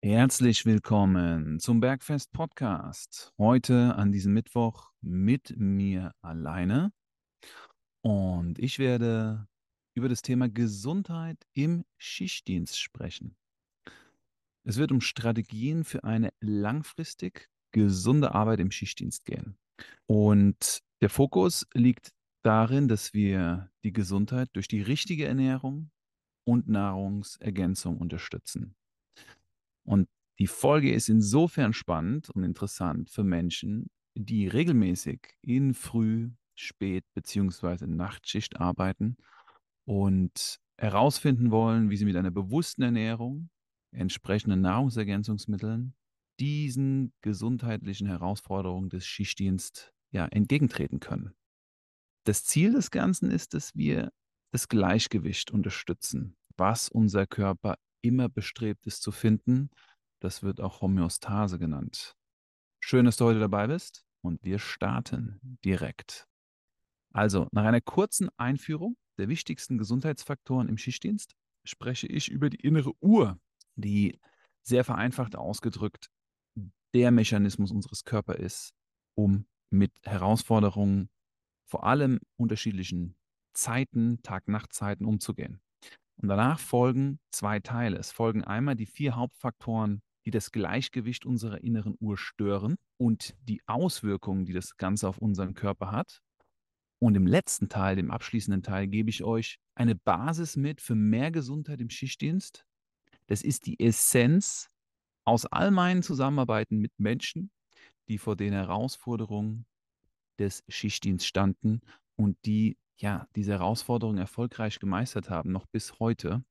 Herzlich willkommen zum Bergfest Podcast. Heute an diesem Mittwoch mit mir alleine. Und ich werde über das Thema Gesundheit im Schichtdienst sprechen. Es wird um Strategien für eine langfristig gesunde Arbeit im Schichtdienst gehen. Und der Fokus liegt darin, dass wir die Gesundheit durch die richtige Ernährung und Nahrungsergänzung unterstützen. Und die Folge ist insofern spannend und interessant für Menschen, die regelmäßig in Früh-, Spät- bzw. Nachtschicht arbeiten und herausfinden wollen, wie sie mit einer bewussten Ernährung, entsprechenden Nahrungsergänzungsmitteln diesen gesundheitlichen Herausforderungen des Schichtdienstes ja, entgegentreten können. Das Ziel des Ganzen ist, dass wir das Gleichgewicht unterstützen, was unser Körper immer bestrebt ist zu finden. Das wird auch Homöostase genannt. Schön, dass du heute dabei bist und wir starten direkt. Also, nach einer kurzen Einführung der wichtigsten Gesundheitsfaktoren im Schichtdienst spreche ich über die innere Uhr, die sehr vereinfacht ausgedrückt der Mechanismus unseres Körpers ist, um mit Herausforderungen, vor allem unterschiedlichen Zeiten, Tag-Nacht-Zeiten umzugehen. Und danach folgen zwei Teile. Es folgen einmal die vier Hauptfaktoren, die das Gleichgewicht unserer inneren Uhr stören und die Auswirkungen, die das Ganze auf unseren Körper hat. Und im letzten Teil, dem abschließenden Teil, gebe ich euch eine Basis mit für mehr Gesundheit im Schichtdienst. Das ist die Essenz aus all meinen Zusammenarbeiten mit Menschen, die vor den Herausforderungen des Schichtdienstes standen und die ja, diese Herausforderung erfolgreich gemeistert haben, noch bis heute.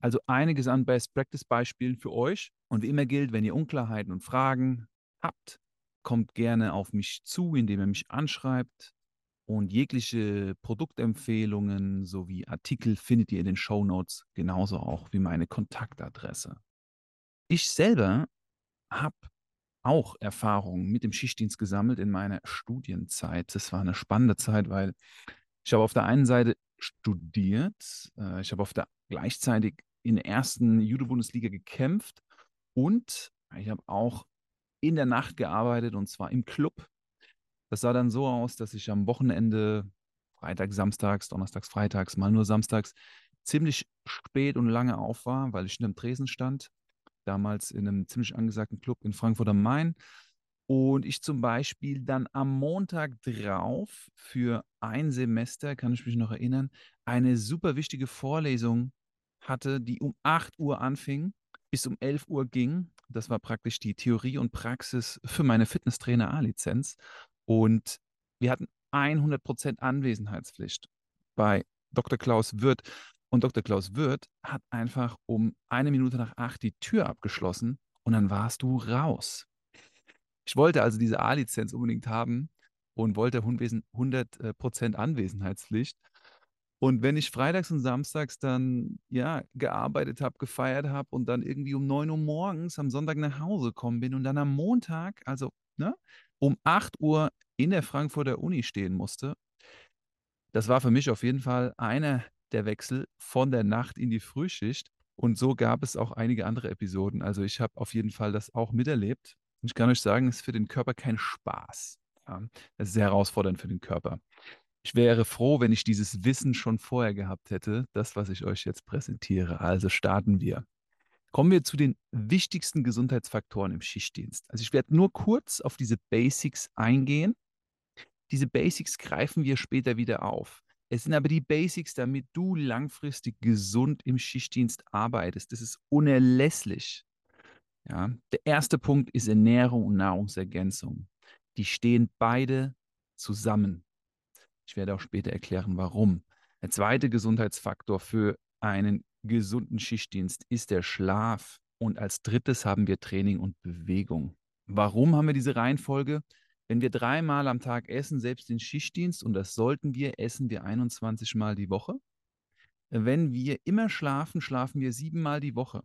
Also einiges an Best-Practice-Beispielen für euch. Und wie immer gilt, wenn ihr Unklarheiten und Fragen habt, kommt gerne auf mich zu, indem ihr mich anschreibt. Und jegliche Produktempfehlungen sowie Artikel findet ihr in den Show Notes, genauso auch wie meine Kontaktadresse. Ich selber habe auch Erfahrungen mit dem Schichtdienst gesammelt in meiner Studienzeit. Das war eine spannende Zeit, weil ich habe auf der einen Seite studiert, äh, ich habe auf der gleichzeitig in der ersten Judo-Bundesliga gekämpft und ich habe auch in der Nacht gearbeitet und zwar im Club. Das sah dann so aus, dass ich am Wochenende, Freitag, Samstags, Donnerstags, Freitags, mal nur Samstags, ziemlich spät und lange auf war, weil ich in einem Tresen stand. Damals in einem ziemlich angesagten Club in Frankfurt am Main und ich zum Beispiel dann am Montag drauf für ein Semester, kann ich mich noch erinnern, eine super wichtige Vorlesung hatte, die um 8 Uhr anfing, bis um 11 Uhr ging. Das war praktisch die Theorie und Praxis für meine Fitnesstrainer A-Lizenz. Und wir hatten 100% Anwesenheitspflicht bei Dr. Klaus Wirth. Und Dr. Klaus Wirth hat einfach um eine Minute nach acht die Tür abgeschlossen und dann warst du raus. Wollte also diese A-Lizenz unbedingt haben und wollte 100% Anwesenheitspflicht. Und wenn ich freitags und samstags dann ja gearbeitet habe, gefeiert habe und dann irgendwie um 9 Uhr morgens am Sonntag nach Hause gekommen bin und dann am Montag, also ne, um 8 Uhr in der Frankfurter Uni stehen musste, das war für mich auf jeden Fall einer der Wechsel von der Nacht in die Frühschicht. Und so gab es auch einige andere Episoden. Also ich habe auf jeden Fall das auch miterlebt. Ich kann euch sagen, es ist für den Körper kein Spaß. Ja, es ist sehr herausfordernd für den Körper. Ich wäre froh, wenn ich dieses Wissen schon vorher gehabt hätte, das, was ich euch jetzt präsentiere. Also starten wir. Kommen wir zu den wichtigsten Gesundheitsfaktoren im Schichtdienst. Also ich werde nur kurz auf diese Basics eingehen. Diese Basics greifen wir später wieder auf. Es sind aber die Basics, damit du langfristig gesund im Schichtdienst arbeitest. Das ist unerlässlich. Ja, der erste Punkt ist Ernährung und Nahrungsergänzung. Die stehen beide zusammen. Ich werde auch später erklären, warum. Der zweite Gesundheitsfaktor für einen gesunden Schichtdienst ist der Schlaf. Und als drittes haben wir Training und Bewegung. Warum haben wir diese Reihenfolge? Wenn wir dreimal am Tag essen, selbst den Schichtdienst, und das sollten wir, essen wir 21 Mal die Woche. Wenn wir immer schlafen, schlafen wir siebenmal die Woche.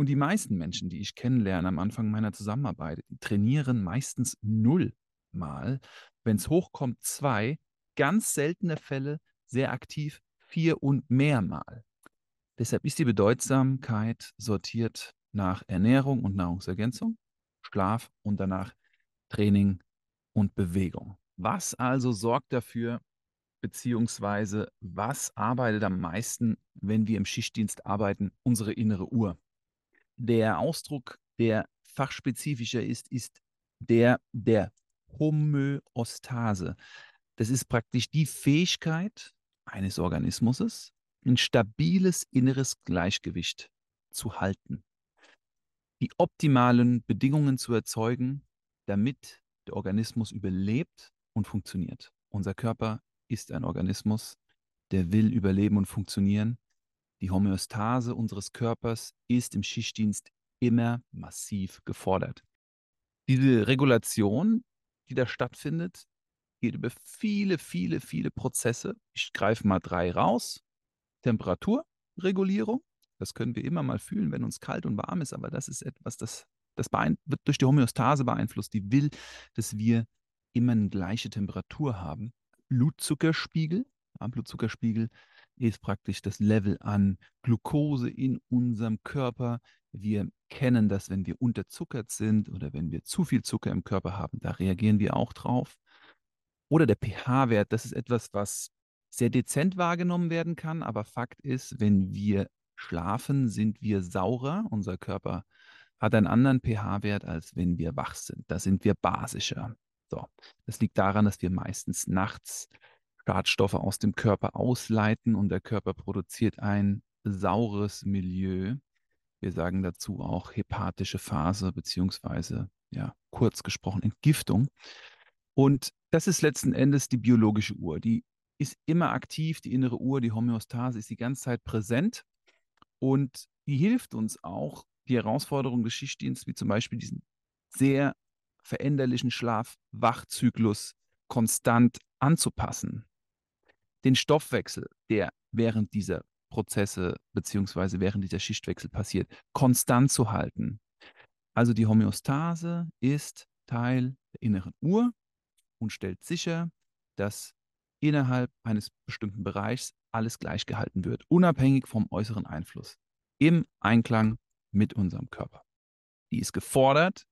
Und die meisten Menschen, die ich kennenlerne am Anfang meiner Zusammenarbeit, trainieren meistens null Mal. Wenn es hochkommt, zwei. Ganz seltene Fälle, sehr aktiv, vier und mehr Mal. Deshalb ist die Bedeutsamkeit sortiert nach Ernährung und Nahrungsergänzung, Schlaf und danach Training und Bewegung. Was also sorgt dafür, beziehungsweise was arbeitet am meisten, wenn wir im Schichtdienst arbeiten? Unsere innere Uhr. Der Ausdruck, der fachspezifischer ist, ist der der Homöostase. Das ist praktisch die Fähigkeit eines Organismus, ein stabiles inneres Gleichgewicht zu halten, die optimalen Bedingungen zu erzeugen, damit der Organismus überlebt und funktioniert. Unser Körper ist ein Organismus, der will überleben und funktionieren. Die Homöostase unseres Körpers ist im Schichtdienst immer massiv gefordert. Diese Regulation, die da stattfindet, geht über viele, viele, viele Prozesse. Ich greife mal drei raus. Temperaturregulierung, das können wir immer mal fühlen, wenn uns kalt und warm ist, aber das ist etwas, das, das wird durch die Homöostase beeinflusst. Die will, dass wir immer eine gleiche Temperatur haben. Blutzuckerspiegel, ja, Blutzuckerspiegel ist praktisch das Level an Glucose in unserem Körper. Wir kennen das, wenn wir unterzuckert sind oder wenn wir zu viel Zucker im Körper haben, da reagieren wir auch drauf. Oder der pH-Wert, das ist etwas, was sehr dezent wahrgenommen werden kann, aber Fakt ist, wenn wir schlafen, sind wir saurer. Unser Körper hat einen anderen pH-Wert, als wenn wir wach sind. Da sind wir basischer. So, das liegt daran, dass wir meistens nachts Schadstoffe aus dem Körper ausleiten und der Körper produziert ein saures Milieu. Wir sagen dazu auch hepatische Phase beziehungsweise ja kurz gesprochen Entgiftung. Und das ist letzten Endes die biologische Uhr. Die ist immer aktiv, die innere Uhr, die Homöostase ist die ganze Zeit präsent und die hilft uns auch, die Herausforderungen des Schichtdienstes, wie zum Beispiel diesen sehr veränderlichen Schlaf-Wachzyklus konstant anzupassen. Den Stoffwechsel, der während dieser Prozesse beziehungsweise während dieser Schichtwechsel passiert, konstant zu halten. Also die Homöostase ist Teil der inneren Uhr und stellt sicher, dass innerhalb eines bestimmten Bereichs alles gleich gehalten wird, unabhängig vom äußeren Einfluss, im Einklang mit unserem Körper. Die ist gefordert,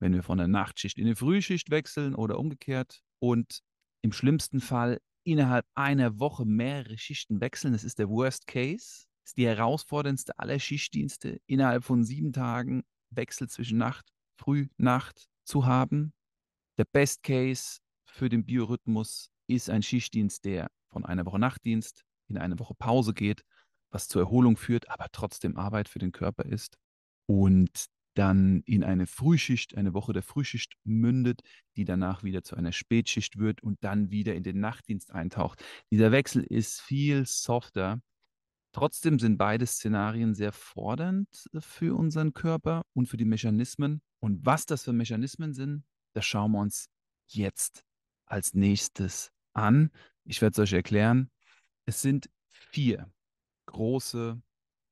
wenn wir von der Nachtschicht in die Frühschicht wechseln oder umgekehrt und im schlimmsten Fall innerhalb einer Woche mehrere Schichten wechseln. Das ist der Worst Case. Das ist die herausforderndste aller Schichtdienste, innerhalb von sieben Tagen Wechsel zwischen Nacht, Früh, Nacht zu haben. Der Best Case für den Biorhythmus ist ein Schichtdienst, der von einer Woche Nachtdienst in eine Woche Pause geht, was zur Erholung führt, aber trotzdem Arbeit für den Körper ist. Und dann in eine Frühschicht, eine Woche der Frühschicht mündet, die danach wieder zu einer Spätschicht wird und dann wieder in den Nachtdienst eintaucht. Dieser Wechsel ist viel softer. Trotzdem sind beide Szenarien sehr fordernd für unseren Körper und für die Mechanismen. Und was das für Mechanismen sind, das schauen wir uns jetzt als nächstes an. Ich werde es euch erklären. Es sind vier große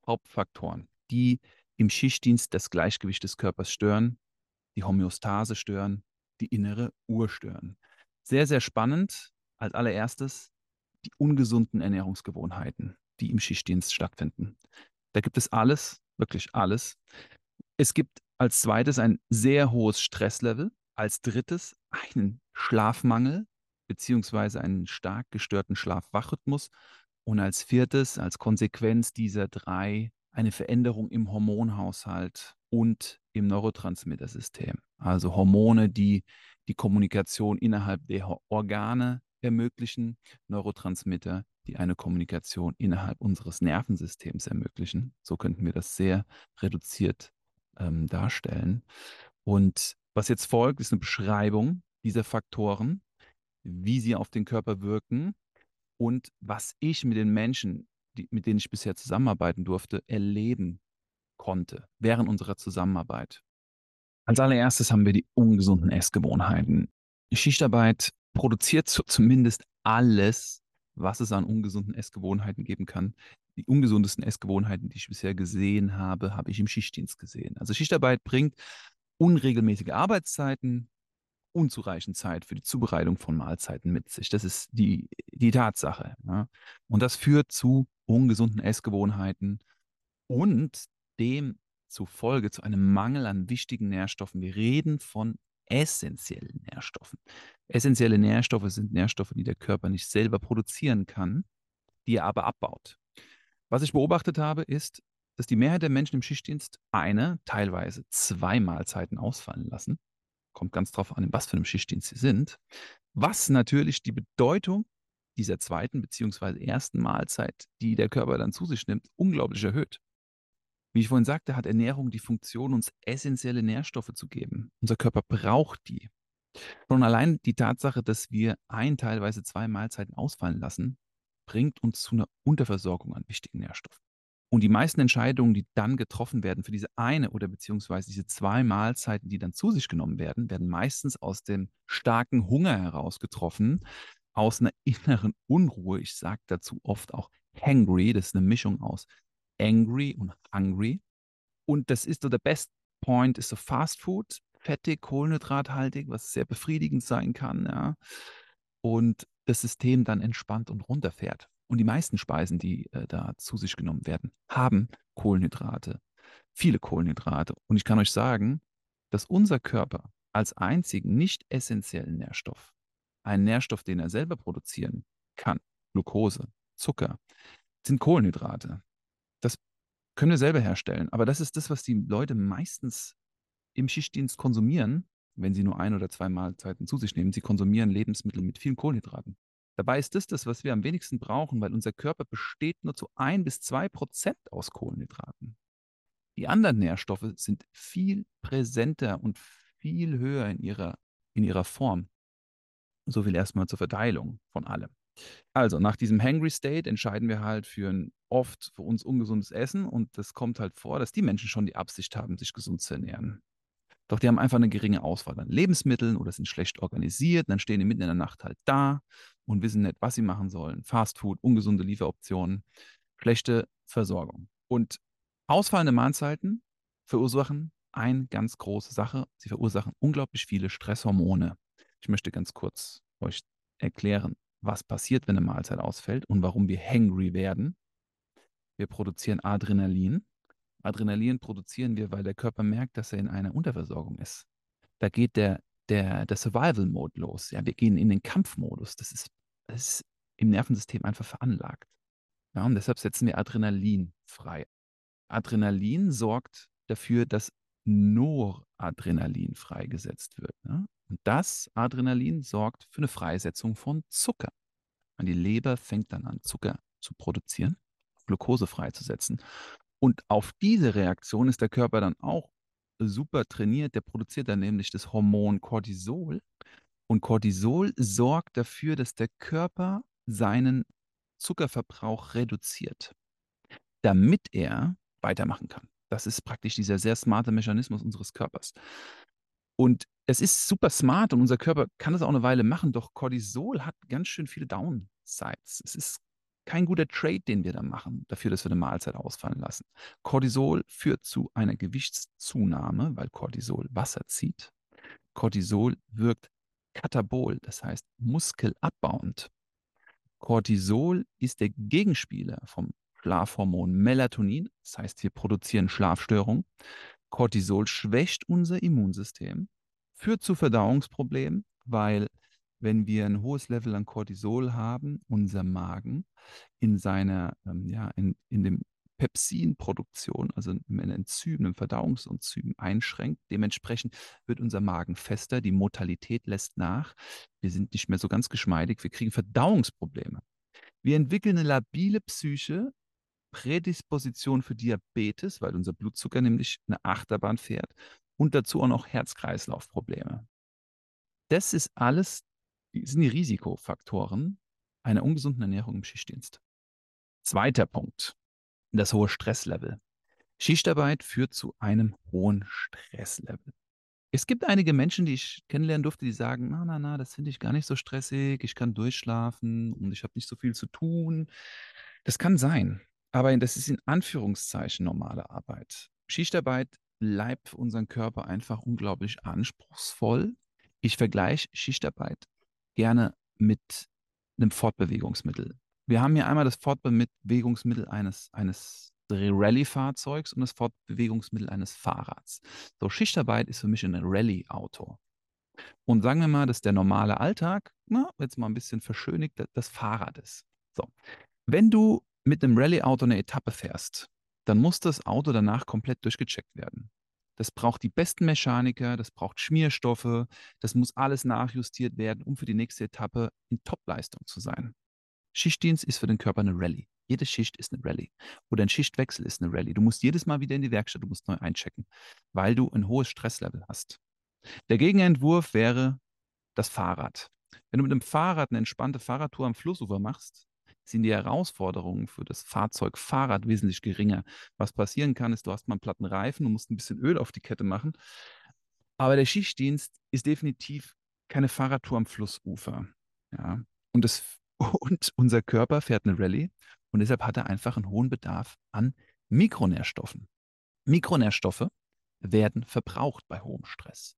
Hauptfaktoren, die im Schichtdienst das Gleichgewicht des Körpers stören, die Homöostase stören, die innere Uhr stören. Sehr, sehr spannend. Als allererstes die ungesunden Ernährungsgewohnheiten, die im Schichtdienst stattfinden. Da gibt es alles, wirklich alles. Es gibt als zweites ein sehr hohes Stresslevel. Als drittes einen Schlafmangel beziehungsweise einen stark gestörten Schlaf-Wach-Rhythmus. Und als viertes, als Konsequenz dieser drei, eine Veränderung im Hormonhaushalt und im Neurotransmittersystem. Also Hormone, die die Kommunikation innerhalb der Organe ermöglichen, Neurotransmitter, die eine Kommunikation innerhalb unseres Nervensystems ermöglichen. So könnten wir das sehr reduziert ähm, darstellen. Und was jetzt folgt, ist eine Beschreibung dieser Faktoren, wie sie auf den Körper wirken und was ich mit den Menschen, die, mit denen ich bisher zusammenarbeiten durfte, erleben konnte während unserer Zusammenarbeit. Als allererstes haben wir die ungesunden Essgewohnheiten. Schichtarbeit produziert zumindest alles, was es an ungesunden Essgewohnheiten geben kann. Die ungesundesten Essgewohnheiten, die ich bisher gesehen habe, habe ich im Schichtdienst gesehen. Also Schichtarbeit bringt unregelmäßige Arbeitszeiten, unzureichend Zeit für die Zubereitung von Mahlzeiten mit sich. Das ist die, die Tatsache. Ja. Und das führt zu ungesunden Essgewohnheiten und dem zufolge zu einem Mangel an wichtigen Nährstoffen. Wir reden von essentiellen Nährstoffen. Essentielle Nährstoffe sind Nährstoffe, die der Körper nicht selber produzieren kann, die er aber abbaut. Was ich beobachtet habe, ist, dass die Mehrheit der Menschen im Schichtdienst eine, teilweise zwei Mahlzeiten ausfallen lassen. Kommt ganz drauf an, in was für einem Schichtdienst sie sind. Was natürlich die Bedeutung dieser zweiten bzw. ersten Mahlzeit, die der Körper dann zu sich nimmt, unglaublich erhöht. Wie ich vorhin sagte, hat Ernährung die Funktion, uns essentielle Nährstoffe zu geben. Unser Körper braucht die. Schon allein die Tatsache, dass wir ein, teilweise zwei Mahlzeiten ausfallen lassen, bringt uns zu einer Unterversorgung an wichtigen Nährstoffen. Und die meisten Entscheidungen, die dann getroffen werden für diese eine oder beziehungsweise diese zwei Mahlzeiten, die dann zu sich genommen werden, werden meistens aus dem starken Hunger heraus getroffen, aus einer inneren Unruhe. Ich sage dazu oft auch hangry. Das ist eine Mischung aus angry und hungry. Und das ist so der Best Point, ist so Fast Food, fettig, kohlenhydrathaltig, was sehr befriedigend sein kann, ja. Und das System dann entspannt und runterfährt. Und die meisten Speisen, die äh, da zu sich genommen werden, haben Kohlenhydrate, viele Kohlenhydrate. Und ich kann euch sagen, dass unser Körper als einzigen nicht essentiellen Nährstoff, einen Nährstoff, den er selber produzieren kann, Glucose, Zucker, sind Kohlenhydrate. Das können wir selber herstellen. Aber das ist das, was die Leute meistens im Schichtdienst konsumieren, wenn sie nur ein oder zwei Mahlzeiten zu sich nehmen. Sie konsumieren Lebensmittel mit vielen Kohlenhydraten. Dabei ist das das, was wir am wenigsten brauchen, weil unser Körper besteht nur zu ein bis zwei Prozent aus Kohlenhydraten. Die anderen Nährstoffe sind viel präsenter und viel höher in ihrer, in ihrer Form. So viel erstmal zur Verteilung von allem. Also nach diesem Hangry State entscheiden wir halt für ein oft für uns ungesundes Essen und das kommt halt vor, dass die Menschen schon die Absicht haben, sich gesund zu ernähren. Doch die haben einfach eine geringe Auswahl an Lebensmitteln oder sind schlecht organisiert. Dann stehen die mitten in der Nacht halt da und wissen nicht, was sie machen sollen. Fast Food, ungesunde Lieferoptionen, schlechte Versorgung. Und ausfallende Mahlzeiten verursachen eine ganz große Sache. Sie verursachen unglaublich viele Stresshormone. Ich möchte ganz kurz euch erklären, was passiert, wenn eine Mahlzeit ausfällt und warum wir hangry werden. Wir produzieren Adrenalin. Adrenalin produzieren wir, weil der Körper merkt, dass er in einer Unterversorgung ist. Da geht der, der, der Survival-Mode los. Ja, wir gehen in den Kampfmodus. Das ist, das ist im Nervensystem einfach veranlagt. Ja, und deshalb setzen wir Adrenalin frei. Adrenalin sorgt dafür, dass Noradrenalin freigesetzt wird. Ne? Und das Adrenalin sorgt für eine Freisetzung von Zucker. Und die Leber fängt dann an, Zucker zu produzieren, Glucose freizusetzen. Und auf diese Reaktion ist der Körper dann auch super trainiert. Der produziert dann nämlich das Hormon Cortisol. Und Cortisol sorgt dafür, dass der Körper seinen Zuckerverbrauch reduziert, damit er weitermachen kann. Das ist praktisch dieser sehr smarte Mechanismus unseres Körpers. Und es ist super smart und unser Körper kann das auch eine Weile machen, doch Cortisol hat ganz schön viele Downsides. Es ist kein guter Trade, den wir da machen, dafür, dass wir eine Mahlzeit ausfallen lassen. Cortisol führt zu einer Gewichtszunahme, weil Cortisol Wasser zieht. Cortisol wirkt katabol, das heißt muskelabbauend. Cortisol ist der Gegenspieler vom Schlafhormon Melatonin, das heißt, wir produzieren Schlafstörungen. Cortisol schwächt unser Immunsystem, führt zu Verdauungsproblemen, weil wenn wir ein hohes Level an Cortisol haben, unser Magen in seiner, ähm, ja, in, in dem Pepsinproduktion, also im Enzym, im Verdauungsenzym einschränkt. Dementsprechend wird unser Magen fester, die Mortalität lässt nach. Wir sind nicht mehr so ganz geschmeidig, wir kriegen Verdauungsprobleme. Wir entwickeln eine labile Psyche, Prädisposition für Diabetes, weil unser Blutzucker nämlich eine Achterbahn fährt und dazu auch noch Herz-Kreislauf-Probleme. Das ist alles, sind die Risikofaktoren einer ungesunden Ernährung im Schichtdienst. Zweiter Punkt, das hohe Stresslevel. Schichtarbeit führt zu einem hohen Stresslevel. Es gibt einige Menschen, die ich kennenlernen durfte, die sagen, na, na, na, das finde ich gar nicht so stressig, ich kann durchschlafen und ich habe nicht so viel zu tun. Das kann sein. Aber das ist in Anführungszeichen normale Arbeit. Schichtarbeit bleibt für unseren Körper einfach unglaublich anspruchsvoll. Ich vergleiche Schichtarbeit gerne mit einem Fortbewegungsmittel. Wir haben hier einmal das Fortbewegungsmittel eines, eines Rallye-Fahrzeugs und das Fortbewegungsmittel eines Fahrrads. So, Schichtarbeit ist für mich ein Rallye-Auto. Und sagen wir mal, dass der normale Alltag, na, jetzt mal ein bisschen verschönigt, das Fahrrad ist. So, wenn du mit einem Rallye-Auto eine Etappe fährst, dann muss das Auto danach komplett durchgecheckt werden. Das braucht die besten Mechaniker, das braucht Schmierstoffe, das muss alles nachjustiert werden, um für die nächste Etappe in Topleistung zu sein. Schichtdienst ist für den Körper eine Rallye. Jede Schicht ist eine Rallye. Oder ein Schichtwechsel ist eine Rallye. Du musst jedes Mal wieder in die Werkstatt, du musst neu einchecken, weil du ein hohes Stresslevel hast. Der Gegenentwurf wäre das Fahrrad. Wenn du mit dem Fahrrad eine entspannte Fahrradtour am Flussufer machst, sind die Herausforderungen für das Fahrzeug Fahrrad wesentlich geringer. Was passieren kann, ist, du hast mal einen platten Reifen, du musst ein bisschen Öl auf die Kette machen. Aber der Schichtdienst ist definitiv keine Fahrradtour am Flussufer. Ja. Und, das, und unser Körper fährt eine Rallye und deshalb hat er einfach einen hohen Bedarf an Mikronährstoffen. Mikronährstoffe werden verbraucht bei hohem Stress,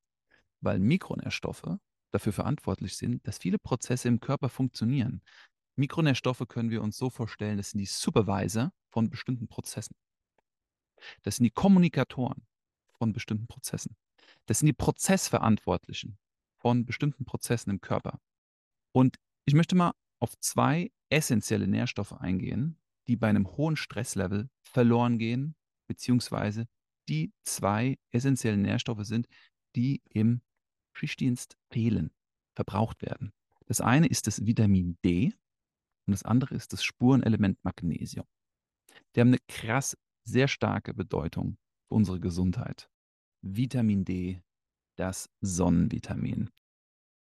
weil Mikronährstoffe dafür verantwortlich sind, dass viele Prozesse im Körper funktionieren. Mikronährstoffe können wir uns so vorstellen, das sind die Supervisor von bestimmten Prozessen. Das sind die Kommunikatoren von bestimmten Prozessen. Das sind die Prozessverantwortlichen von bestimmten Prozessen im Körper. Und ich möchte mal auf zwei essentielle Nährstoffe eingehen, die bei einem hohen Stresslevel verloren gehen, beziehungsweise die zwei essentiellen Nährstoffe sind, die im Schichtdienst fehlen, verbraucht werden. Das eine ist das Vitamin D, und das andere ist das Spurenelement Magnesium. Die haben eine krass sehr starke Bedeutung für unsere Gesundheit. Vitamin D, das Sonnenvitamin.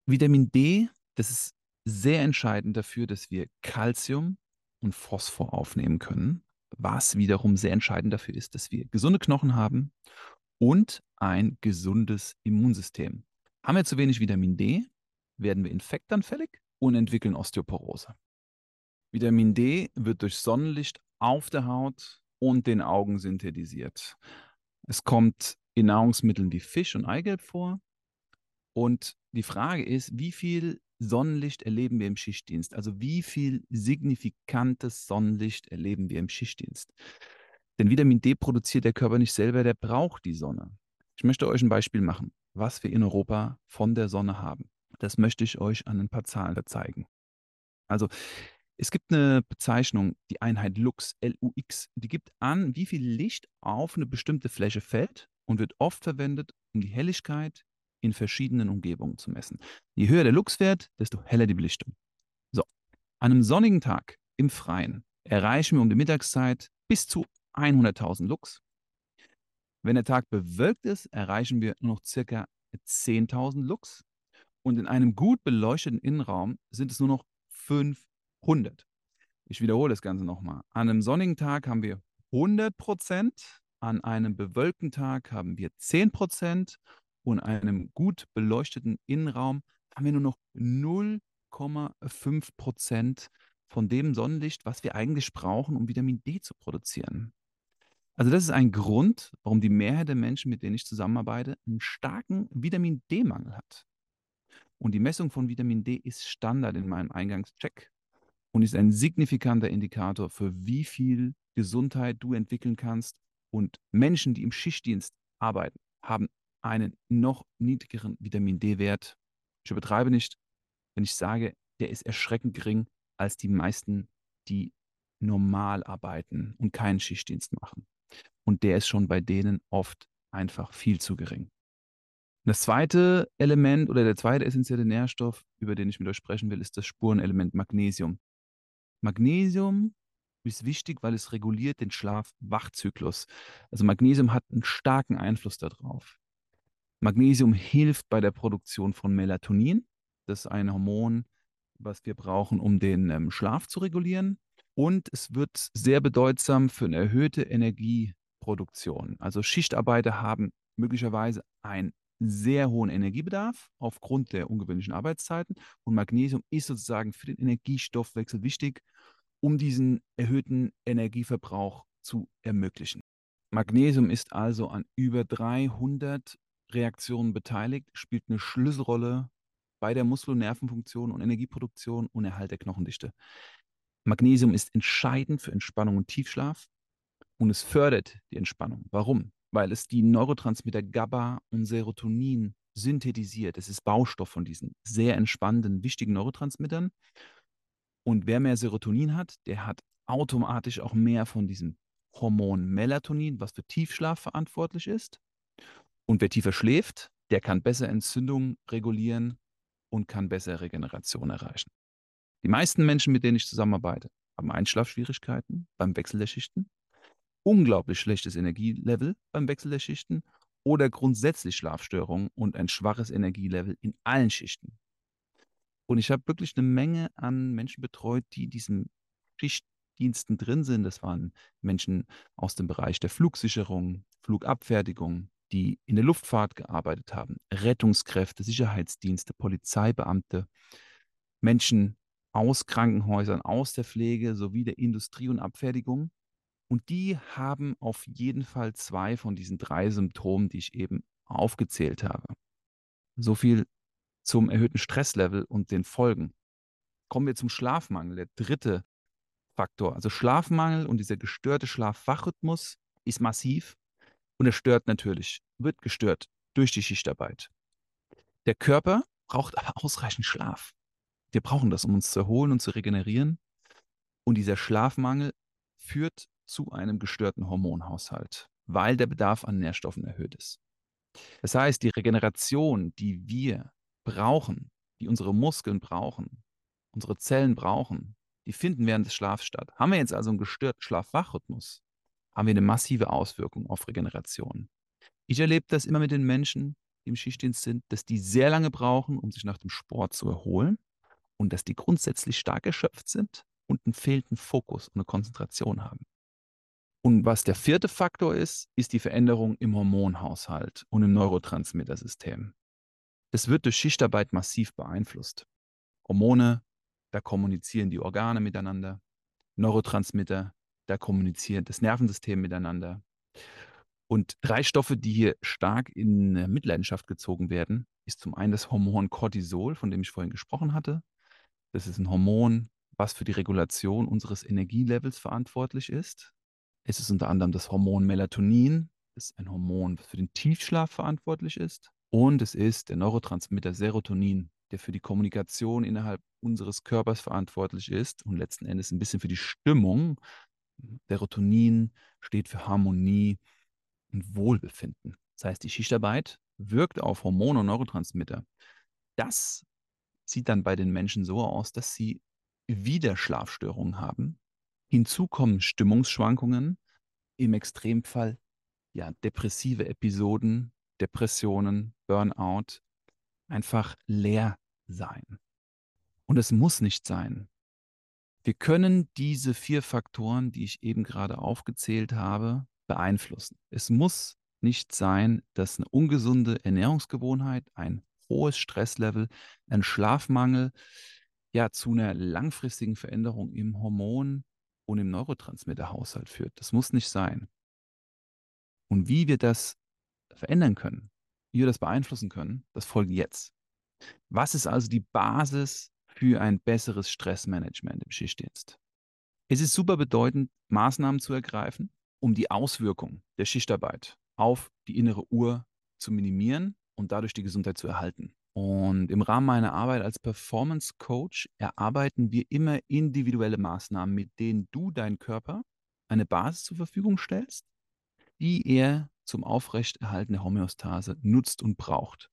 Vitamin D, das ist sehr entscheidend dafür, dass wir Kalzium und Phosphor aufnehmen können, was wiederum sehr entscheidend dafür ist, dass wir gesunde Knochen haben und ein gesundes Immunsystem. Haben wir zu wenig Vitamin D, werden wir infektanfällig und entwickeln Osteoporose. Vitamin D wird durch Sonnenlicht auf der Haut und den Augen synthetisiert. Es kommt in Nahrungsmitteln wie Fisch und Eigelb vor. Und die Frage ist, wie viel Sonnenlicht erleben wir im Schichtdienst? Also wie viel signifikantes Sonnenlicht erleben wir im Schichtdienst? Denn Vitamin D produziert der Körper nicht selber, der braucht die Sonne. Ich möchte euch ein Beispiel machen, was wir in Europa von der Sonne haben. Das möchte ich euch an ein paar Zahlen zeigen. Also es gibt eine Bezeichnung, die Einheit Lux, L-U-X, die gibt an, wie viel Licht auf eine bestimmte Fläche fällt und wird oft verwendet, um die Helligkeit in verschiedenen Umgebungen zu messen. Je höher der Luxwert, desto heller die Belichtung. So, an einem sonnigen Tag im Freien erreichen wir um die Mittagszeit bis zu 100.000 Lux. Wenn der Tag bewölkt ist, erreichen wir nur noch circa 10.000 Lux. Und in einem gut beleuchteten Innenraum sind es nur noch 5 100. Ich wiederhole das Ganze nochmal. An einem sonnigen Tag haben wir 100 Prozent, an einem bewölkten Tag haben wir 10 Prozent und einem gut beleuchteten Innenraum haben wir nur noch 0,5 Prozent von dem Sonnenlicht, was wir eigentlich brauchen, um Vitamin D zu produzieren. Also das ist ein Grund, warum die Mehrheit der Menschen, mit denen ich zusammenarbeite, einen starken Vitamin D-Mangel hat. Und die Messung von Vitamin D ist Standard in meinem Eingangscheck und ist ein signifikanter Indikator für wie viel Gesundheit du entwickeln kannst. Und Menschen, die im Schichtdienst arbeiten, haben einen noch niedrigeren Vitamin D-Wert. Ich übertreibe nicht, wenn ich sage, der ist erschreckend gering als die meisten, die normal arbeiten und keinen Schichtdienst machen. Und der ist schon bei denen oft einfach viel zu gering. Das zweite Element oder der zweite essentielle Nährstoff, über den ich mit euch sprechen will, ist das Spurenelement Magnesium. Magnesium ist wichtig, weil es reguliert den Schlaf-Wach-Zyklus. Also Magnesium hat einen starken Einfluss darauf. Magnesium hilft bei der Produktion von Melatonin. Das ist ein Hormon, was wir brauchen, um den ähm, Schlaf zu regulieren. Und es wird sehr bedeutsam für eine erhöhte Energieproduktion. Also Schichtarbeiter haben möglicherweise einen sehr hohen Energiebedarf aufgrund der ungewöhnlichen Arbeitszeiten. Und Magnesium ist sozusagen für den Energiestoffwechsel wichtig, um diesen erhöhten Energieverbrauch zu ermöglichen. Magnesium ist also an über 300 Reaktionen beteiligt, spielt eine Schlüsselrolle bei der Muskel- und Nervenfunktion und Energieproduktion und Erhalt der Knochendichte. Magnesium ist entscheidend für Entspannung und Tiefschlaf Und es fördert die Entspannung. Warum? Weil es die Neurotransmitter GABA und Serotonin synthetisiert. Es ist Baustoff von diesen sehr entspannenden, wichtigen Neurotransmittern. Und wer mehr Serotonin hat, der hat automatisch auch mehr von diesem Hormon Melatonin, was für Tiefschlaf verantwortlich ist. Und wer tiefer schläft, der kann besser Entzündung regulieren und kann besser Regeneration erreichen. Die meisten Menschen, mit denen ich zusammenarbeite, haben Einschlafschwierigkeiten beim Wechsel der Schichten, unglaublich schlechtes Energielevel beim Wechsel der Schichten oder grundsätzlich Schlafstörungen und ein schwaches Energielevel in allen Schichten. Und ich habe wirklich eine Menge an Menschen betreut, die diesen Schichtdiensten drin sind. Das waren Menschen aus dem Bereich der Flugsicherung, Flugabfertigung, die in der Luftfahrt gearbeitet haben, Rettungskräfte, Sicherheitsdienste, Polizeibeamte, Menschen aus Krankenhäusern, aus der Pflege sowie der Industrie und Abfertigung. Und die haben auf jeden Fall zwei von diesen drei Symptomen, die ich eben aufgezählt habe. So viel zum erhöhten Stresslevel und den Folgen. Kommen wir zum Schlafmangel, der dritte Faktor. Also Schlafmangel und dieser gestörte Schlaf-Wach-Rhythmus ist massiv und er stört natürlich, wird gestört durch die Schichtarbeit. Der Körper braucht aber ausreichend Schlaf. Wir brauchen das, um uns zu erholen und zu regenerieren. Und dieser Schlafmangel führt zu einem gestörten Hormonhaushalt, weil der Bedarf an Nährstoffen erhöht ist. Das heißt, die Regeneration, die wir brauchen, die unsere Muskeln brauchen, unsere Zellen brauchen, die finden während des Schlafs statt. Haben wir jetzt also einen gestörten Schlaf-Wach-Rhythmus, haben wir eine massive Auswirkung auf Regeneration. Ich erlebe das immer mit den Menschen, die im Schichtdienst sind, dass die sehr lange brauchen, um sich nach dem Sport zu erholen und dass die grundsätzlich stark erschöpft sind und einen fehlenden Fokus und eine Konzentration haben. Und was der vierte Faktor ist, ist die Veränderung im Hormonhaushalt und im Neurotransmittersystem. Das wird durch Schichtarbeit massiv beeinflusst. Hormone, da kommunizieren die Organe miteinander. Neurotransmitter, da kommuniziert das Nervensystem miteinander. Und drei Stoffe, die hier stark in Mitleidenschaft gezogen werden, ist zum einen das Hormon Cortisol, von dem ich vorhin gesprochen hatte. Das ist ein Hormon, was für die Regulation unseres Energielevels verantwortlich ist. Es ist unter anderem das Hormon Melatonin, das ist ein Hormon, das für den Tiefschlaf verantwortlich ist. Und es ist der Neurotransmitter Serotonin, der für die Kommunikation innerhalb unseres Körpers verantwortlich ist und letzten Endes ein bisschen für die Stimmung. Serotonin steht für Harmonie und Wohlbefinden. Das heißt, die Schichtarbeit wirkt auf Hormone und Neurotransmitter. Das sieht dann bei den Menschen so aus, dass sie wieder Schlafstörungen haben. Hinzu kommen Stimmungsschwankungen, im Extremfall ja depressive Episoden, Depressionen, Burnout, einfach leer sein. Und es muss nicht sein. Wir können diese vier Faktoren, die ich eben gerade aufgezählt habe, beeinflussen. Es muss nicht sein, dass eine ungesunde Ernährungsgewohnheit, ein hohes Stresslevel, ein Schlafmangel ja zu einer langfristigen Veränderung im Hormon und im Neurotransmitterhaushalt führt. Das muss nicht sein. Und wie wir das verändern können, wie wir das beeinflussen können, das folgt jetzt. Was ist also die Basis für ein besseres Stressmanagement im Schichtdienst? Es ist super bedeutend, Maßnahmen zu ergreifen, um die Auswirkung der Schichtarbeit auf die innere Uhr zu minimieren und dadurch die Gesundheit zu erhalten. Und im Rahmen meiner Arbeit als Performance Coach erarbeiten wir immer individuelle Maßnahmen, mit denen du deinen Körper eine Basis zur Verfügung stellst, die er zum Aufrechterhalten der Homöostase nutzt und braucht.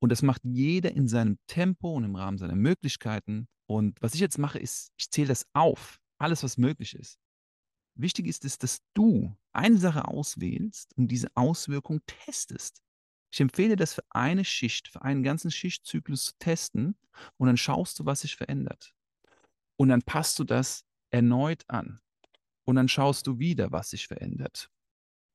Und das macht jeder in seinem Tempo und im Rahmen seiner Möglichkeiten. Und was ich jetzt mache, ist, ich zähle das auf, alles, was möglich ist. Wichtig ist es, dass du eine Sache auswählst und diese Auswirkung testest. Ich empfehle das für eine Schicht, für einen ganzen Schichtzyklus zu testen und dann schaust du, was sich verändert. Und dann passt du das erneut an. Und dann schaust du wieder, was sich verändert.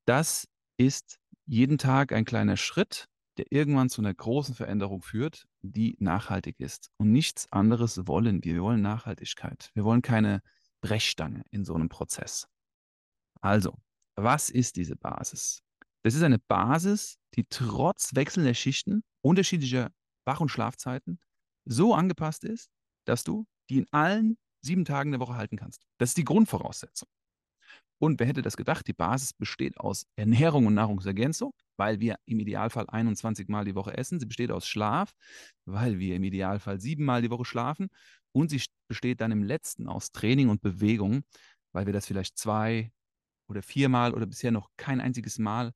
Das ist jeden Tag ein kleiner Schritt, der irgendwann zu einer großen Veränderung führt, die nachhaltig ist. Und nichts anderes wollen wir. Wir wollen Nachhaltigkeit. Wir wollen keine Brechstange in so einem Prozess. Also, was ist diese Basis? Das ist eine Basis, die trotz wechselnder Schichten, unterschiedlicher Wach- und Schlafzeiten so angepasst ist, dass du die in allen sieben Tagen der Woche halten kannst. Das ist die Grundvoraussetzung. Und wer hätte das gedacht? Die Basis besteht aus Ernährung und Nahrungsergänzung, weil wir im Idealfall 21 Mal die Woche essen. Sie besteht aus Schlaf, weil wir im Idealfall sieben Mal die Woche schlafen. Und sie besteht dann im letzten aus Training und Bewegung, weil wir das vielleicht zwei oder viermal oder bisher noch kein einziges Mal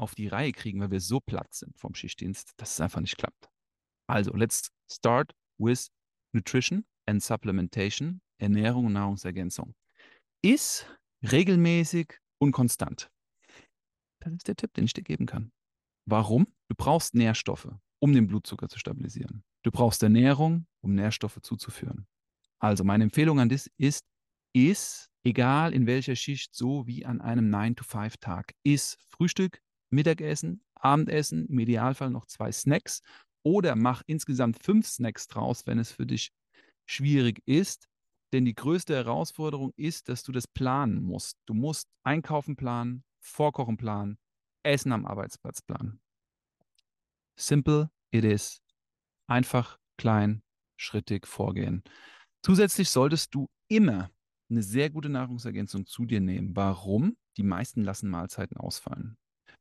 auf die Reihe kriegen, weil wir so platt sind vom Schichtdienst, dass es einfach nicht klappt. Also, let's start with Nutrition and Supplementation, Ernährung und Nahrungsergänzung. Ist regelmäßig und konstant. Das ist der Tipp, den ich dir geben kann. Warum? Du brauchst Nährstoffe, um den Blutzucker zu stabilisieren. Du brauchst Ernährung, um Nährstoffe zuzuführen. Also meine Empfehlung an dich ist, ist, egal in welcher Schicht, so wie an einem 9-to-5-Tag, ist Frühstück, Mittagessen, Abendessen, im Idealfall noch zwei Snacks oder mach insgesamt fünf Snacks draus, wenn es für dich schwierig ist. Denn die größte Herausforderung ist, dass du das planen musst. Du musst Einkaufen planen, Vorkochen planen, Essen am Arbeitsplatz planen. Simple it is. Einfach, klein, schrittig vorgehen. Zusätzlich solltest du immer eine sehr gute Nahrungsergänzung zu dir nehmen. Warum? Die meisten lassen Mahlzeiten ausfallen.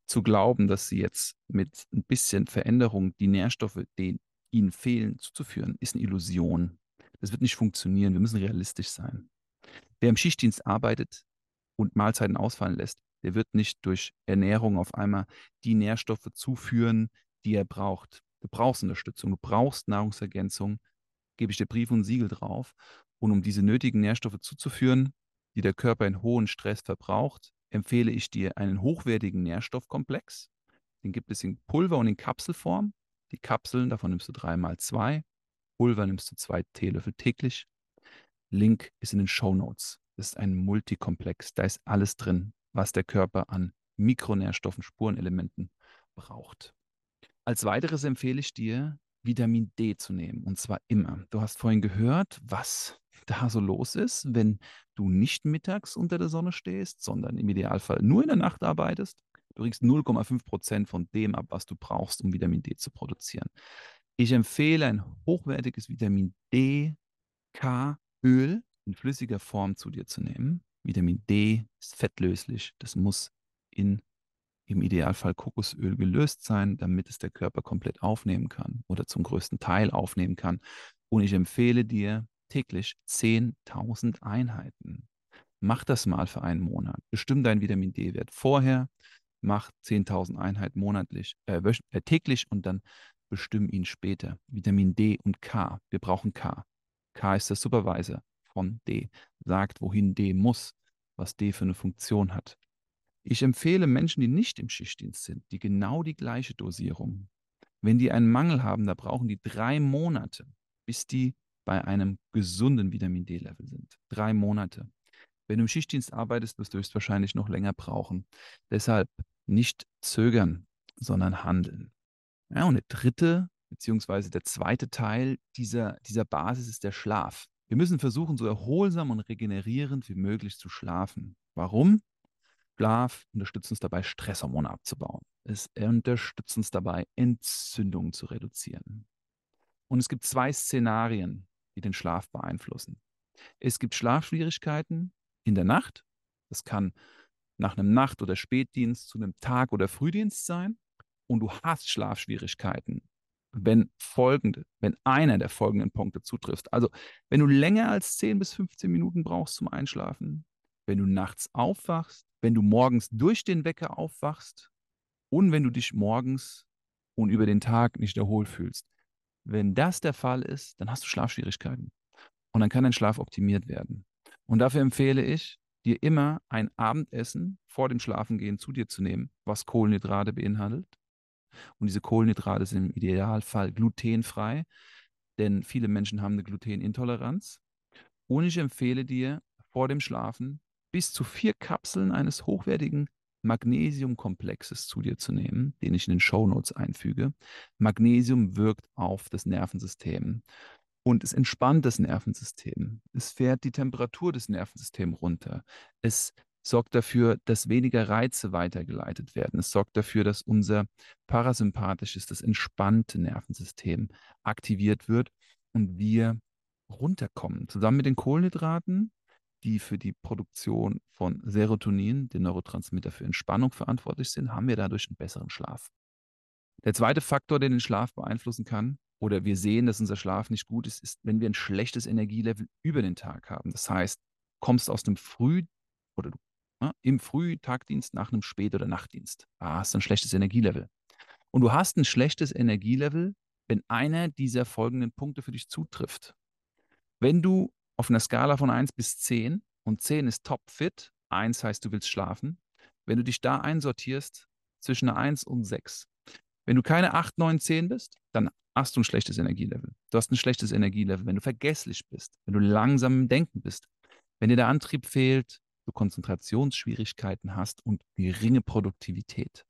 Zu glauben, dass sie jetzt mit ein bisschen Veränderung die Nährstoffe, die ihnen fehlen, zuzuführen, ist eine Illusion. Das wird nicht funktionieren. Wir müssen realistisch sein. Wer im Schichtdienst arbeitet und Mahlzeiten ausfallen lässt, der wird nicht durch Ernährung auf einmal die Nährstoffe zuführen, die er braucht. Du brauchst Unterstützung, du brauchst Nahrungsergänzung, gebe ich dir Brief und Siegel drauf. Und um diese nötigen Nährstoffe zuzuführen, die der Körper in hohem Stress verbraucht, empfehle ich dir einen hochwertigen Nährstoffkomplex. Den gibt es in Pulver und in Kapselform. Die Kapseln, davon nimmst du dreimal zwei. Pulver nimmst du zwei Teelöffel täglich. Link ist in den Show Notes. Das ist ein Multikomplex. Da ist alles drin, was der Körper an Mikronährstoffen, Spurenelementen braucht. Als weiteres empfehle ich dir, Vitamin D zu nehmen. Und zwar immer. Du hast vorhin gehört, was da so los ist, wenn du nicht mittags unter der Sonne stehst, sondern im Idealfall nur in der Nacht arbeitest. Du kriegst 0,5 Prozent von dem ab, was du brauchst, um Vitamin D zu produzieren. Ich empfehle ein hochwertiges Vitamin D, K-Öl in flüssiger Form zu dir zu nehmen. Vitamin D ist fettlöslich. Das muss in im Idealfall Kokosöl gelöst sein, damit es der Körper komplett aufnehmen kann oder zum größten Teil aufnehmen kann. Und ich empfehle dir täglich 10.000 Einheiten. Mach das mal für einen Monat. Bestimm deinen Vitamin D-Wert vorher, mach 10.000 Einheiten monatlich, äh, äh, täglich und dann bestimm ihn später. Vitamin D und K. Wir brauchen K. K ist der Supervisor von D. Sagt, wohin D muss, was D für eine Funktion hat. Ich empfehle Menschen, die nicht im Schichtdienst sind, die genau die gleiche Dosierung. Wenn die einen Mangel haben, da brauchen die drei Monate, bis die bei einem gesunden Vitamin D-Level sind. Drei Monate. Wenn du im Schichtdienst arbeitest, wirst du höchstwahrscheinlich noch länger brauchen. Deshalb nicht zögern, sondern handeln. Ja, und der dritte, beziehungsweise der zweite Teil dieser, dieser Basis ist der Schlaf. Wir müssen versuchen, so erholsam und regenerierend wie möglich zu schlafen. Warum? Schlaf unterstützt uns dabei, Stresshormone abzubauen. Es unterstützt uns dabei, Entzündungen zu reduzieren. Und es gibt zwei Szenarien, die den Schlaf beeinflussen. Es gibt Schlafschwierigkeiten in der Nacht. Das kann nach einem Nacht- oder Spätdienst zu einem Tag- oder Frühdienst sein. Und du hast Schlafschwierigkeiten, wenn folgende, wenn einer der folgenden Punkte zutrifft. Also, wenn du länger als 10 bis 15 Minuten brauchst zum Einschlafen, wenn du nachts aufwachst, wenn du morgens durch den Wecker aufwachst und wenn du dich morgens und über den Tag nicht erholt fühlst. Wenn das der Fall ist, dann hast du Schlafschwierigkeiten. Und dann kann dein Schlaf optimiert werden. Und dafür empfehle ich, dir immer ein Abendessen vor dem Schlafengehen zu dir zu nehmen, was Kohlenhydrate beinhaltet. Und diese Kohlenhydrate sind im Idealfall glutenfrei, denn viele Menschen haben eine Glutenintoleranz. Und ich empfehle dir vor dem Schlafen bis zu vier Kapseln eines hochwertigen Magnesiumkomplexes zu dir zu nehmen, den ich in den Shownotes einfüge. Magnesium wirkt auf das Nervensystem und es entspannt das Nervensystem. Es fährt die Temperatur des Nervensystems runter. Es sorgt dafür, dass weniger Reize weitergeleitet werden. Es sorgt dafür, dass unser parasympathisches, das entspannte Nervensystem aktiviert wird und wir runterkommen. Zusammen mit den Kohlenhydraten die für die Produktion von Serotonin, dem Neurotransmitter für Entspannung, verantwortlich sind, haben wir dadurch einen besseren Schlaf. Der zweite Faktor, der den Schlaf beeinflussen kann, oder wir sehen, dass unser Schlaf nicht gut ist, ist, wenn wir ein schlechtes Energielevel über den Tag haben. Das heißt, kommst aus dem Früh- oder ne, im Frühtagdienst nach einem Spät- oder Nachtdienst. Ah, hast du ein schlechtes Energielevel. Und du hast ein schlechtes Energielevel, wenn einer dieser folgenden Punkte für dich zutrifft. Wenn du auf einer Skala von 1 bis 10 und 10 ist topfit, 1 heißt, du willst schlafen, wenn du dich da einsortierst zwischen einer 1 und 6, wenn du keine 8, 9, 10 bist, dann hast du ein schlechtes Energielevel. Du hast ein schlechtes Energielevel, wenn du vergesslich bist, wenn du langsam im Denken bist, wenn dir der Antrieb fehlt, du Konzentrationsschwierigkeiten hast und geringe Produktivität.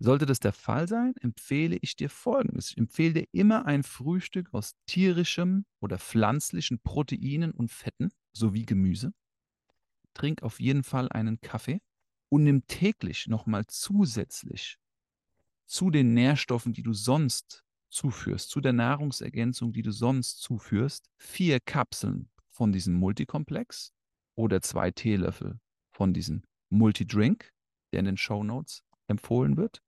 Sollte das der Fall sein, empfehle ich dir Folgendes. Ich empfehle dir immer ein Frühstück aus tierischem oder pflanzlichen Proteinen und Fetten sowie Gemüse. Trink auf jeden Fall einen Kaffee und nimm täglich nochmal zusätzlich zu den Nährstoffen, die du sonst zuführst, zu der Nahrungsergänzung, die du sonst zuführst, vier Kapseln von diesem Multikomplex oder zwei Teelöffel von diesem Multidrink, der in den Show Notes empfohlen wird.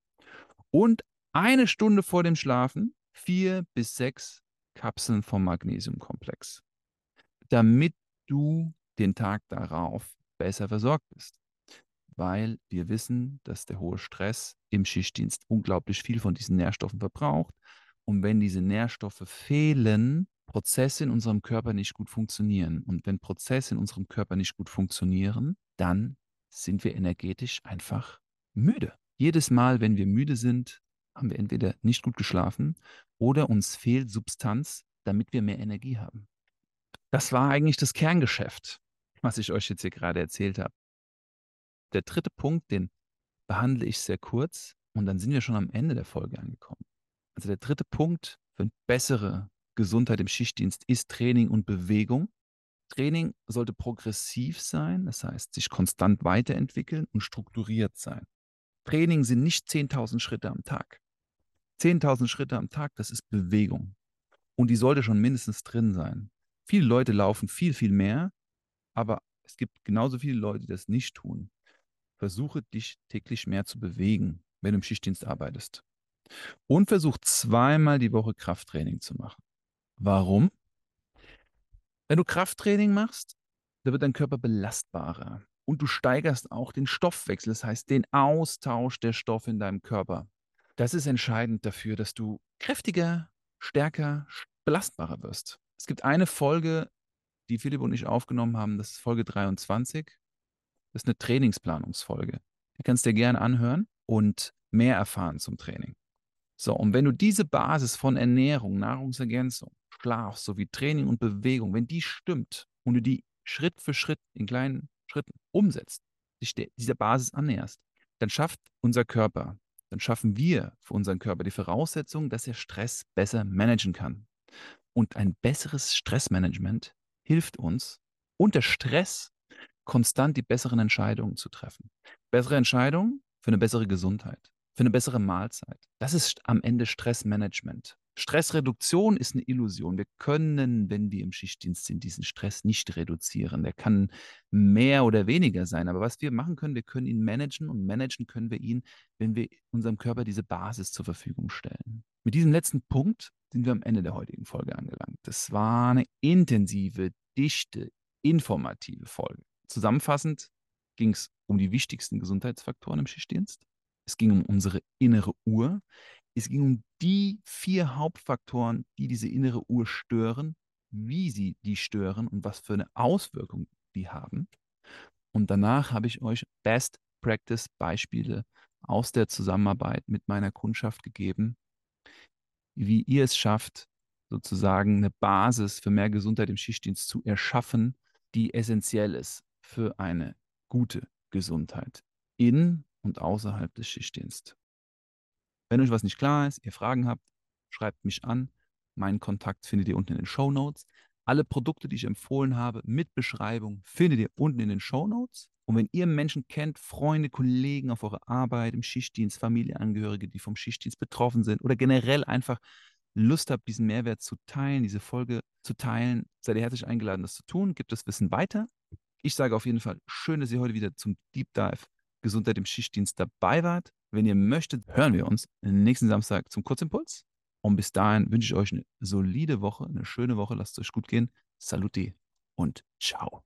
Und eine Stunde vor dem Schlafen vier bis sechs Kapseln vom Magnesiumkomplex, damit du den Tag darauf besser versorgt bist weil wir wissen, dass der hohe Stress im Schichtdienst unglaublich viel von diesen Nährstoffen verbraucht. Und wenn diese Nährstoffe fehlen, Prozesse in unserem Körper nicht gut funktionieren. Und wenn Prozesse in unserem Körper nicht gut funktionieren, dann sind wir energetisch einfach müde. Jedes Mal, wenn wir müde sind, haben wir entweder nicht gut geschlafen oder uns fehlt Substanz, damit wir mehr Energie haben. Das war eigentlich das Kerngeschäft, was ich euch jetzt hier gerade erzählt habe. Der dritte Punkt, den behandle ich sehr kurz und dann sind wir schon am Ende der Folge angekommen. Also der dritte Punkt für eine bessere Gesundheit im Schichtdienst ist Training und Bewegung. Training sollte progressiv sein, das heißt sich konstant weiterentwickeln und strukturiert sein. Training sind nicht 10.000 Schritte am Tag. 10.000 Schritte am Tag, das ist Bewegung. Und die sollte schon mindestens drin sein. Viele Leute laufen viel, viel mehr, aber es gibt genauso viele Leute, die das nicht tun versuche dich täglich mehr zu bewegen, wenn du im Schichtdienst arbeitest. Und versuch zweimal die Woche Krafttraining zu machen. Warum? Wenn du Krafttraining machst, da wird dein Körper belastbarer und du steigerst auch den Stoffwechsel, das heißt den Austausch der Stoffe in deinem Körper. Das ist entscheidend dafür, dass du kräftiger, stärker, belastbarer wirst. Es gibt eine Folge, die Philipp und ich aufgenommen haben, das ist Folge 23. Das ist eine Trainingsplanungsfolge. Die kannst du dir gerne anhören und mehr erfahren zum Training. So, und wenn du diese Basis von Ernährung, Nahrungsergänzung, Schlaf sowie Training und Bewegung, wenn die stimmt und du die Schritt für Schritt in kleinen Schritten umsetzt, dich dieser Basis annäherst, dann schafft unser Körper, dann schaffen wir für unseren Körper die Voraussetzung, dass er Stress besser managen kann. Und ein besseres Stressmanagement hilft uns, unter Stress konstant die besseren Entscheidungen zu treffen. Bessere Entscheidungen für eine bessere Gesundheit, für eine bessere Mahlzeit. Das ist am Ende Stressmanagement. Stressreduktion ist eine Illusion. Wir können, wenn wir im Schichtdienst sind, diesen Stress nicht reduzieren. Der kann mehr oder weniger sein. Aber was wir machen können, wir können ihn managen und managen können wir ihn, wenn wir unserem Körper diese Basis zur Verfügung stellen. Mit diesem letzten Punkt sind wir am Ende der heutigen Folge angelangt. Das war eine intensive, dichte, informative Folge. Zusammenfassend ging es um die wichtigsten Gesundheitsfaktoren im Schichtdienst. Es ging um unsere innere Uhr. Es ging um die vier Hauptfaktoren, die diese innere Uhr stören, wie sie die stören und was für eine Auswirkung die haben. Und danach habe ich euch Best Practice Beispiele aus der Zusammenarbeit mit meiner Kundschaft gegeben, wie ihr es schafft, sozusagen eine Basis für mehr Gesundheit im Schichtdienst zu erschaffen, die essentiell ist für eine gute Gesundheit in und außerhalb des Schichtdienstes. Wenn euch was nicht klar ist, ihr Fragen habt, schreibt mich an. Meinen Kontakt findet ihr unten in den Show Notes. Alle Produkte, die ich empfohlen habe, mit Beschreibung, findet ihr unten in den Show Notes. Und wenn ihr Menschen kennt, Freunde, Kollegen auf eurer Arbeit, im Schichtdienst, Familienangehörige, die vom Schichtdienst betroffen sind oder generell einfach Lust habt, diesen Mehrwert zu teilen, diese Folge zu teilen, seid ihr herzlich eingeladen, das zu tun. Gebt das Wissen weiter Ich sage auf jeden Fall, schön, dass ihr heute wieder zum Deep Dive Gesundheit im Schichtdienst dabei wart. Wenn ihr möchtet, hören wir uns nächsten Samstag zum Kurzimpuls. Und bis dahin wünsche ich euch eine solide Woche, eine schöne Woche. Lasst es euch gut gehen. Saluti und ciao.